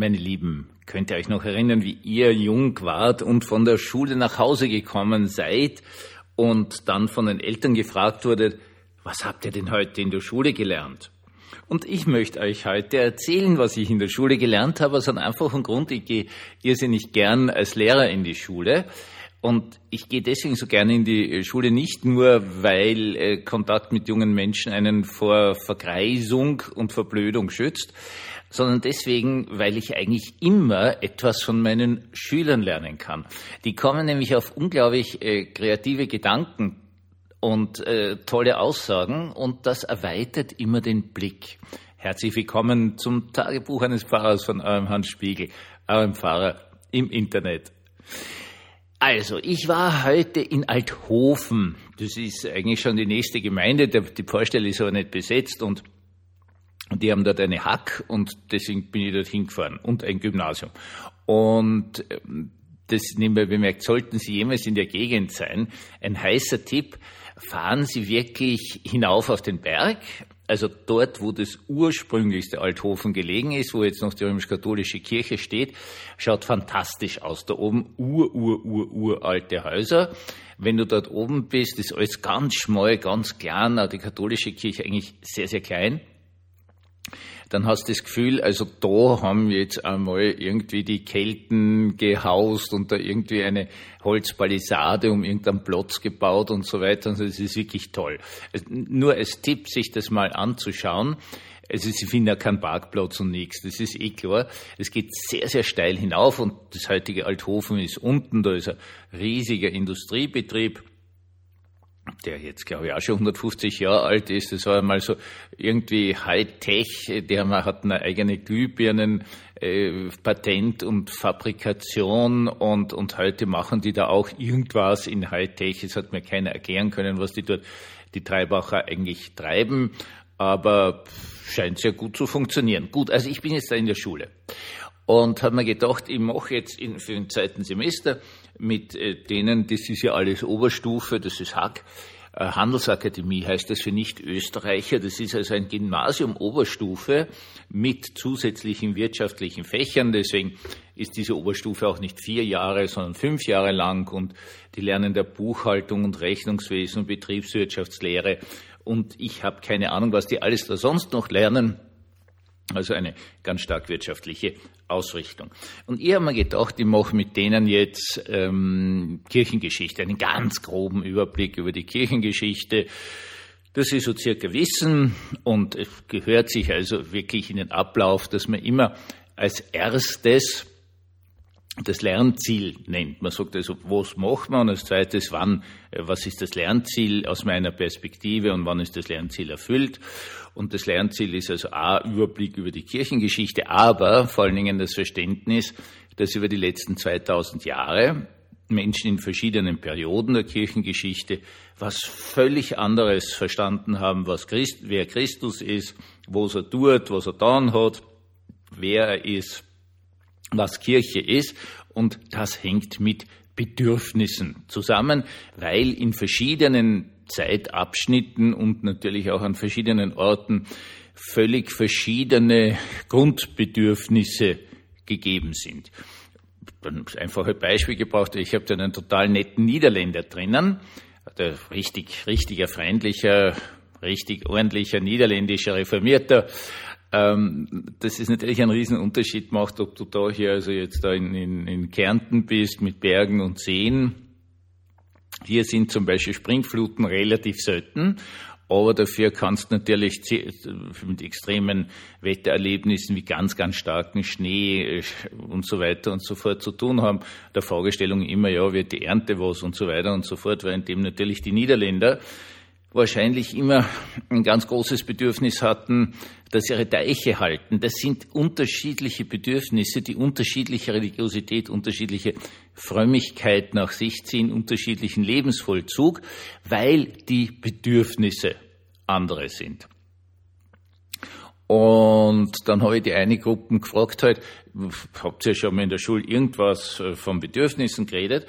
Meine Lieben, könnt ihr euch noch erinnern, wie ihr jung wart und von der Schule nach Hause gekommen seid und dann von den Eltern gefragt wurdet, was habt ihr denn heute in der Schule gelernt? Und ich möchte euch heute erzählen, was ich in der Schule gelernt habe, aus einem einfachen Grund. Ich gehe irrsinnig gern als Lehrer in die Schule. Und ich gehe deswegen so gerne in die Schule nicht nur, weil äh, Kontakt mit jungen Menschen einen vor Vergreisung und Verblödung schützt, sondern deswegen, weil ich eigentlich immer etwas von meinen Schülern lernen kann. Die kommen nämlich auf unglaublich äh, kreative Gedanken und äh, tolle Aussagen und das erweitert immer den Blick. Herzlich willkommen zum Tagebuch eines Pfarrers von eurem Hans Spiegel, eurem Pfarrer im Internet. Also, ich war heute in Althofen. Das ist eigentlich schon die nächste Gemeinde. Die Pfarrstelle ist aber nicht besetzt und und die haben dort eine Hack und deswegen bin ich dort hingefahren und ein Gymnasium. Und ähm, das nebenbei bemerkt, sollten Sie jemals in der Gegend sein, ein heißer Tipp, fahren Sie wirklich hinauf auf den Berg, also dort, wo das ursprünglichste Althofen gelegen ist, wo jetzt noch die römisch-katholische Kirche steht, schaut fantastisch aus. Da oben ur, ur, ur, uralte Häuser. Wenn du dort oben bist, ist alles ganz schmal, ganz klein, die katholische Kirche eigentlich sehr, sehr klein dann hast du das Gefühl, also da haben jetzt einmal irgendwie die Kelten gehaust und da irgendwie eine Holzpalisade um irgendeinen Platz gebaut und so weiter. Also das ist wirklich toll. Nur als Tipp, sich das mal anzuschauen. Also sie finden ja keinen Parkplatz und nichts, das ist eh klar. Es geht sehr, sehr steil hinauf und das heutige Althofen ist unten, da ist ein riesiger Industriebetrieb der jetzt, glaube ich, auch schon 150 Jahre alt ist. Das war mal so irgendwie Hightech. Der hat eine eigene Glühbirnen, äh, Patent und Fabrikation und, und heute machen die da auch irgendwas in Hightech. Es hat mir keiner erklären können, was die dort, die Treibacher eigentlich treiben. Aber scheint sehr gut zu funktionieren. Gut, also ich bin jetzt da in der Schule und habe mir gedacht, ich mache jetzt in, für den zweiten Semester mit äh, denen, das ist ja alles Oberstufe, das ist Hack, äh, Handelsakademie heißt das für Nicht-Österreicher. Das ist also ein Gymnasium Oberstufe mit zusätzlichen wirtschaftlichen Fächern. Deswegen ist diese Oberstufe auch nicht vier Jahre, sondern fünf Jahre lang und die lernen der Buchhaltung und Rechnungswesen und Betriebswirtschaftslehre. Und ich habe keine Ahnung, was die alles da sonst noch lernen. Also eine ganz stark wirtschaftliche Ausrichtung. Und ich habe mir gedacht, ich mache mit denen jetzt ähm, Kirchengeschichte, einen ganz groben Überblick über die Kirchengeschichte. Das ist so circa Wissen und es gehört sich also wirklich in den Ablauf, dass man immer als erstes das Lernziel nennt. Man sagt also, was macht man? Und als zweites, wann, äh, was ist das Lernziel aus meiner Perspektive und wann ist das Lernziel erfüllt? Und das Lernziel ist also A, Überblick über die Kirchengeschichte, aber vor allen Dingen das Verständnis, dass über die letzten 2000 Jahre Menschen in verschiedenen Perioden der Kirchengeschichte was völlig anderes verstanden haben, was Christ, wer Christus ist, was er tut, was er getan hat, wer er ist, was Kirche ist. Und das hängt mit Bedürfnissen zusammen, weil in verschiedenen Zeitabschnitten und natürlich auch an verschiedenen Orten völlig verschiedene Grundbedürfnisse gegeben sind. Ein einfaches Beispiel gebraucht, ich habe da einen total netten Niederländer drinnen, der richtig, richtiger, freundlicher, richtig ordentlicher niederländischer Reformierter, ähm, das ist natürlich ein Riesenunterschied macht, ob du da hier also jetzt da in, in, in Kärnten bist mit Bergen und Seen. Hier sind zum Beispiel Springfluten relativ selten, aber dafür kannst du natürlich mit extremen Wettererlebnissen wie ganz, ganz starken Schnee äh, und so weiter und so fort zu tun haben. Der Fragestellung immer, ja, wird die Ernte was und so weiter und so fort, währenddem natürlich die Niederländer wahrscheinlich immer ein ganz großes Bedürfnis hatten, dass ihre Deiche halten. Das sind unterschiedliche Bedürfnisse, die unterschiedliche Religiosität, unterschiedliche Frömmigkeit nach sich ziehen, unterschiedlichen Lebensvollzug, weil die Bedürfnisse andere sind. Und dann habe ich die eine Gruppe gefragt halt, habt ihr schon mal in der Schule irgendwas äh, von Bedürfnissen geredet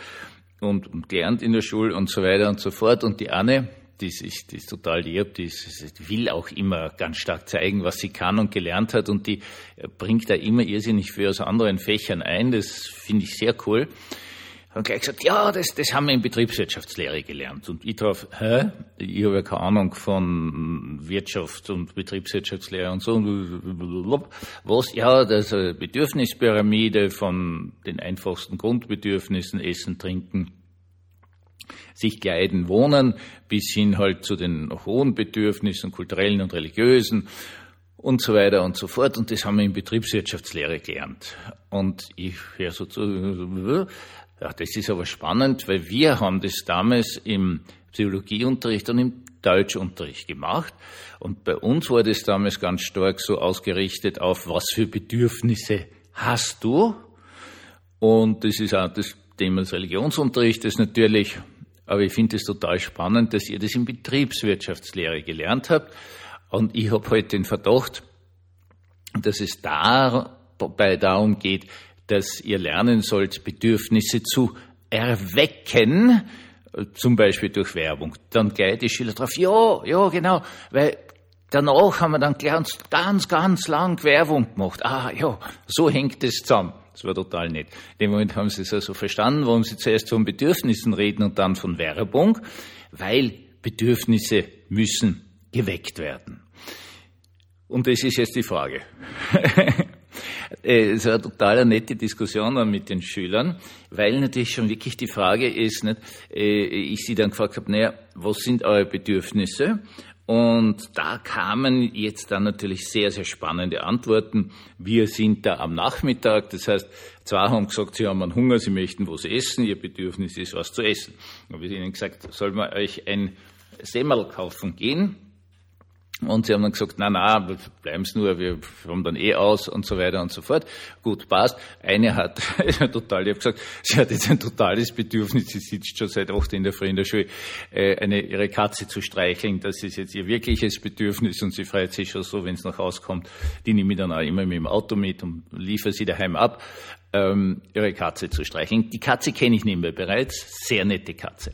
und, und gelernt in der Schule und so weiter und so fort. Und die eine die ist, die ist total lieb, die, ist, die will auch immer ganz stark zeigen, was sie kann und gelernt hat und die bringt da immer irrsinnig viel aus anderen Fächern ein. Das finde ich sehr cool. Haben gleich gesagt, ja, das, das haben wir in Betriebswirtschaftslehre gelernt. Und ich drauf, hä? Ich habe ja keine Ahnung von Wirtschaft und Betriebswirtschaftslehre und so. Was? Ja, das ist eine Bedürfnispyramide von den einfachsten Grundbedürfnissen, Essen, Trinken, sich kleiden, wohnen, bis hin halt zu den hohen Bedürfnissen, kulturellen und religiösen und so weiter und so fort. Und das haben wir in Betriebswirtschaftslehre gelernt. Und ich höre so zu, ja, das ist aber spannend, weil wir haben das damals im Psychologieunterricht und im Deutschunterricht gemacht. Und bei uns war das damals ganz stark so ausgerichtet auf, was für Bedürfnisse hast du? Und das ist auch das Thema des Religionsunterrichtes natürlich. Aber ich finde es total spannend, dass ihr das in Betriebswirtschaftslehre gelernt habt. Und ich habe heute halt den Verdacht, dass es dabei darum geht, dass ihr lernen sollt, Bedürfnisse zu erwecken, zum Beispiel durch Werbung. Dann gleich die Schüler drauf, ja, ja, genau, weil danach haben wir dann ganz, ganz, ganz lang Werbung gemacht. Ah, ja, so hängt es zusammen. Das war total nett. In dem Moment haben sie es also verstanden, warum sie zuerst von Bedürfnissen reden und dann von Werbung, weil Bedürfnisse müssen geweckt werden. Und das ist jetzt die Frage. Äh, es war eine total nette Diskussion mit den Schülern, weil natürlich schon wirklich die Frage ist, nicht, äh, ich sie dann gefragt habe, naja, was sind eure Bedürfnisse? Und da kamen jetzt dann natürlich sehr, sehr spannende Antworten. Wir sind da am Nachmittag. Das heißt, zwei haben gesagt, sie haben einen Hunger, sie möchten was essen, ihr Bedürfnis ist was zu essen. Da habe ich ihnen gesagt, soll man euch ein Semmel kaufen gehen? Und sie haben dann gesagt, na, na, bleiben Sie nur, wir haben dann eh aus und so weiter und so fort. Gut, passt. Eine hat total, ich habe gesagt, sie hat jetzt ein totales Bedürfnis, sie sitzt schon seit acht in der Früh in der Schule, äh, eine, ihre Katze zu streicheln. Das ist jetzt ihr wirkliches Bedürfnis und sie freut sich schon so, wenn es nach Hause. Die nehme ich dann auch immer mit dem Auto mit und liefere sie daheim ab, ähm, ihre Katze zu streicheln. Die Katze kenne ich nicht mehr bereits, sehr nette Katze.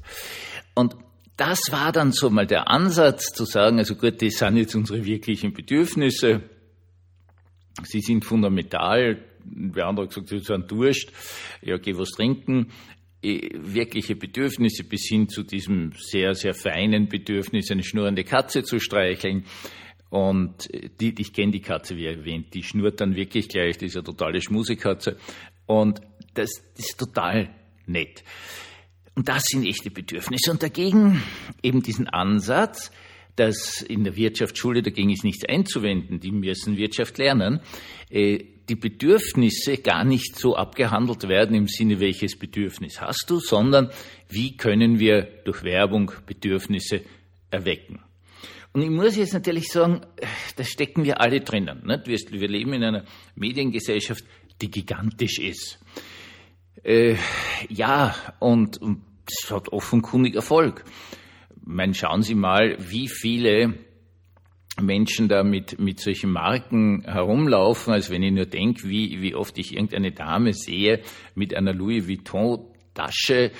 Und das war dann so mal der Ansatz zu sagen, also gut, das sind jetzt unsere wirklichen Bedürfnisse. Sie sind fundamental. Wer andere gesagt, sie sind Durst. Ja, geh was trinken. Äh, wirkliche Bedürfnisse bis hin zu diesem sehr, sehr feinen Bedürfnis, eine schnurrende Katze zu streicheln. Und äh, die, ich kenne die Katze, wie erwähnt, die schnurrt dann wirklich gleich, die ist eine totale Schmusekatze. Und das, das ist total nett. Und das sind echte Bedürfnisse. Und dagegen eben diesen Ansatz, dass in der Wirtschaftsschule dagegen ist nichts einzuwenden, die müssen Wirtschaft lernen, äh, die Bedürfnisse gar nicht so abgehandelt werden im Sinne, welches Bedürfnis hast du, sondern wie können wir durch Werbung Bedürfnisse erwecken. Und ich muss jetzt natürlich sagen, da stecken wir alle drinnen. Wir leben in einer Mediengesellschaft, die gigantisch ist. Äh, ja, und, und das hat offenkundig Erfolg. Ich meine, schauen Sie mal, wie viele Menschen da mit, mit solchen Marken herumlaufen, als wenn ich nur denke, wie, wie oft ich irgendeine Dame sehe mit einer Louis Vuitton Tasche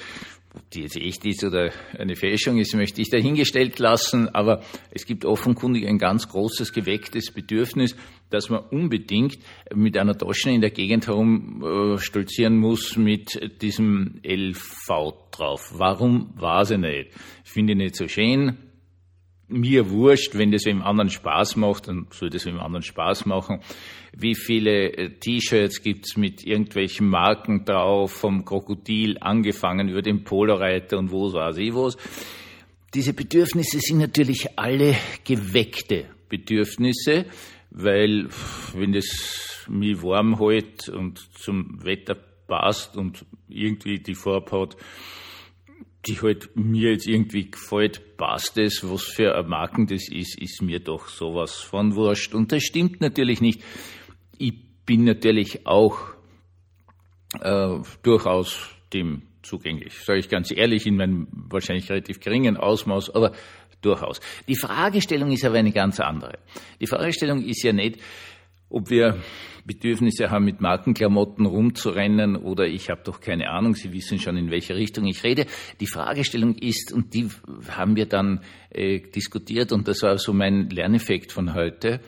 die jetzt echt ist oder eine Fälschung ist, möchte ich dahingestellt lassen. Aber es gibt offenkundig ein ganz großes gewecktes Bedürfnis, dass man unbedingt mit einer Tasche in der Gegend herum äh, muss mit diesem LV drauf. Warum? Weiß ich nicht. Ich finde ich nicht so schön mir wurscht, wenn das wem anderen Spaß macht, dann soll das wem anderen Spaß machen. Wie viele äh, T-Shirts gibt's mit irgendwelchen Marken drauf, vom Krokodil angefangen über den Poloreiter und wo weiß ich was. Diese Bedürfnisse sind natürlich alle geweckte Bedürfnisse, weil wenn das mich warm hält und zum Wetter passt und irgendwie die Farbe hat, die halt mir jetzt irgendwie gefällt, passt es, was für ein Marken das ist, ist mir doch sowas von wurscht. Und das stimmt natürlich nicht. Ich bin natürlich auch äh, durchaus dem zugänglich, sage ich ganz ehrlich, in meinem wahrscheinlich relativ geringen Ausmaß, aber durchaus. Die Fragestellung ist aber eine ganz andere. Die Fragestellung ist ja nicht, ob wir Bedürfnisse haben, mit Markenklamotten rumzurennen oder ich habe doch keine Ahnung, Sie wissen schon, in welche Richtung ich rede. Die Fragestellung ist, und die haben wir dann äh, diskutiert, und das war so mein Lerneffekt von heute,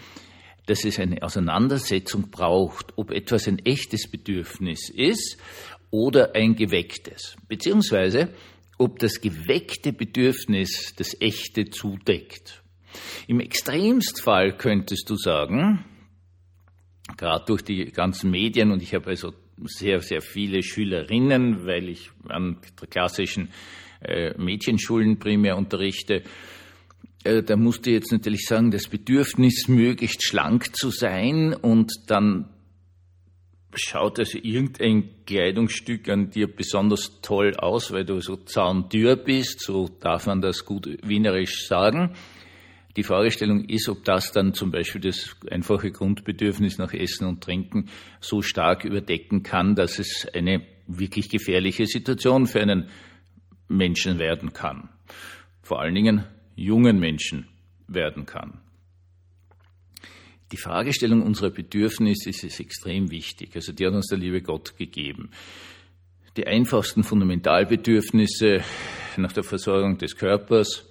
dass es eine Auseinandersetzung braucht, ob etwas ein echtes Bedürfnis ist oder ein gewecktes, beziehungsweise ob das geweckte Bedürfnis das echte zudeckt. Im Extremstfall könntest du sagen, gerade durch die ganzen Medien, und ich habe also sehr, sehr viele Schülerinnen, weil ich an klassischen äh, Mädchenschulen primär unterrichte, äh, da musste jetzt natürlich sagen, das Bedürfnis, möglichst schlank zu sein und dann schaut also irgendein Kleidungsstück an dir besonders toll aus, weil du so zahndür bist, so darf man das gut wienerisch sagen. Die Fragestellung ist, ob das dann zum Beispiel das einfache Grundbedürfnis nach Essen und Trinken so stark überdecken kann, dass es eine wirklich gefährliche Situation für einen Menschen werden kann. Vor allen Dingen jungen Menschen werden kann. Die Fragestellung unserer Bedürfnisse ist extrem wichtig. Also die hat uns der liebe Gott gegeben. Die einfachsten Fundamentalbedürfnisse nach der Versorgung des Körpers,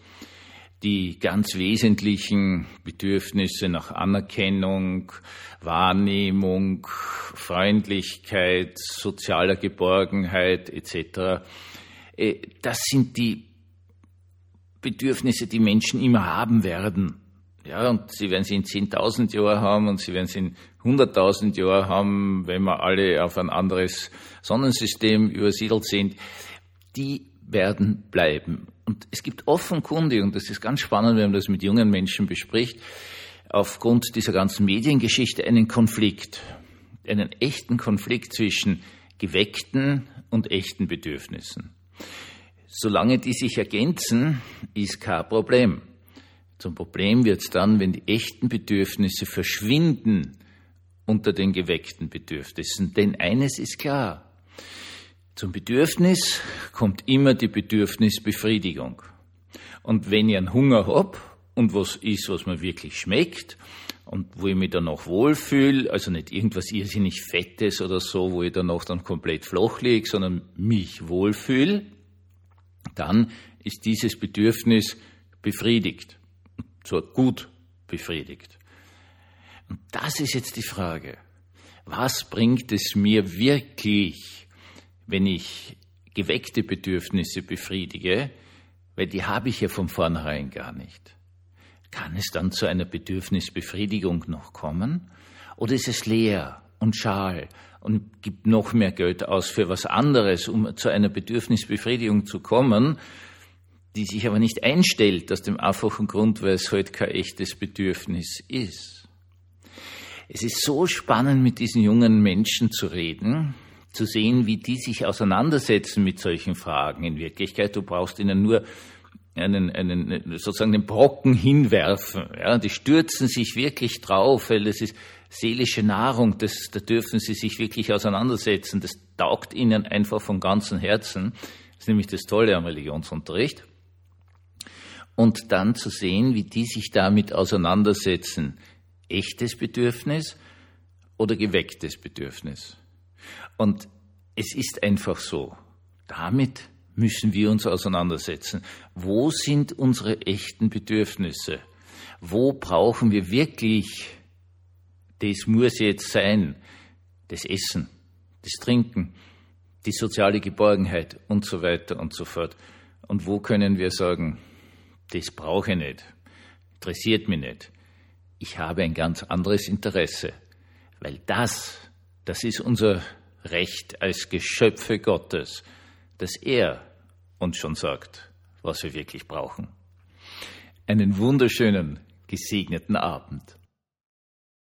die ganz wesentlichen Bedürfnisse nach Anerkennung, Wahrnehmung, Freundlichkeit, sozialer Geborgenheit etc. Äh, das sind die Bedürfnisse, die Menschen immer haben werden. Ja, und sie werden sie in 10.000 Jahren haben und sie werden sie in 100.000 Jahren haben, wenn wir alle auf ein anderes Sonnensystem übersiedelt sind. Die werden bleiben. Und es gibt offenkundig, und das ist ganz spannend, wenn man das mit jungen Menschen bespricht, aufgrund dieser ganzen Mediengeschichte einen Konflikt, einen echten Konflikt zwischen geweckten und echten Bedürfnissen. Solange die sich ergänzen, ist kein Problem. Zum Problem wird es dann, wenn die echten Bedürfnisse verschwinden unter den geweckten Bedürfnissen. Denn eines ist klar, zum Bedürfnis kommt immer die Bedürfnisbefriedigung. Und wenn ich einen Hunger hab und was ist, was mir wirklich schmeckt und wo ich mich dann noch wohlfühle, also nicht irgendwas irrsinnig Fettes oder so, wo ich dann noch dann komplett flach liege, sondern mich wohlfühle, dann ist dieses Bedürfnis befriedigt. Zwar gut befriedigt. Und das ist jetzt die Frage. Was bringt es mir wirklich, wenn ich geweckte Bedürfnisse befriedige, weil die habe ich ja von vornherein gar nicht. Kann es dann zu einer Bedürfnisbefriedigung noch kommen? Oder ist es leer und schal und gibt noch mehr Geld aus für was anderes, um zu einer Bedürfnisbefriedigung zu kommen, die sich aber nicht einstellt aus dem einfachen Grund, weil es heute halt kein echtes Bedürfnis ist. Es ist so spannend, mit diesen jungen Menschen zu reden, zu sehen, wie die sich auseinandersetzen mit solchen Fragen. In Wirklichkeit, du brauchst ihnen nur einen, einen sozusagen den Brocken hinwerfen. Ja, die stürzen sich wirklich drauf, weil das ist seelische Nahrung. Das, da dürfen sie sich wirklich auseinandersetzen. Das taugt ihnen einfach von ganzem Herzen. Das ist nämlich das Tolle am Religionsunterricht. Und dann zu sehen, wie die sich damit auseinandersetzen. Echtes Bedürfnis oder gewecktes Bedürfnis. Und es ist einfach so. Damit müssen wir uns auseinandersetzen. Wo sind unsere echten Bedürfnisse? Wo brauchen wir wirklich, das muss jetzt sein, das Essen, das Trinken, die soziale Geborgenheit und so weiter und so fort. Und wo können wir sagen, das brauche ich nicht, interessiert mich nicht. Ich habe ein ganz anderes Interesse, weil das, das ist unser Recht als Geschöpfe Gottes, dass er uns schon sagt, was wir wirklich brauchen. Einen wunderschönen, gesegneten Abend.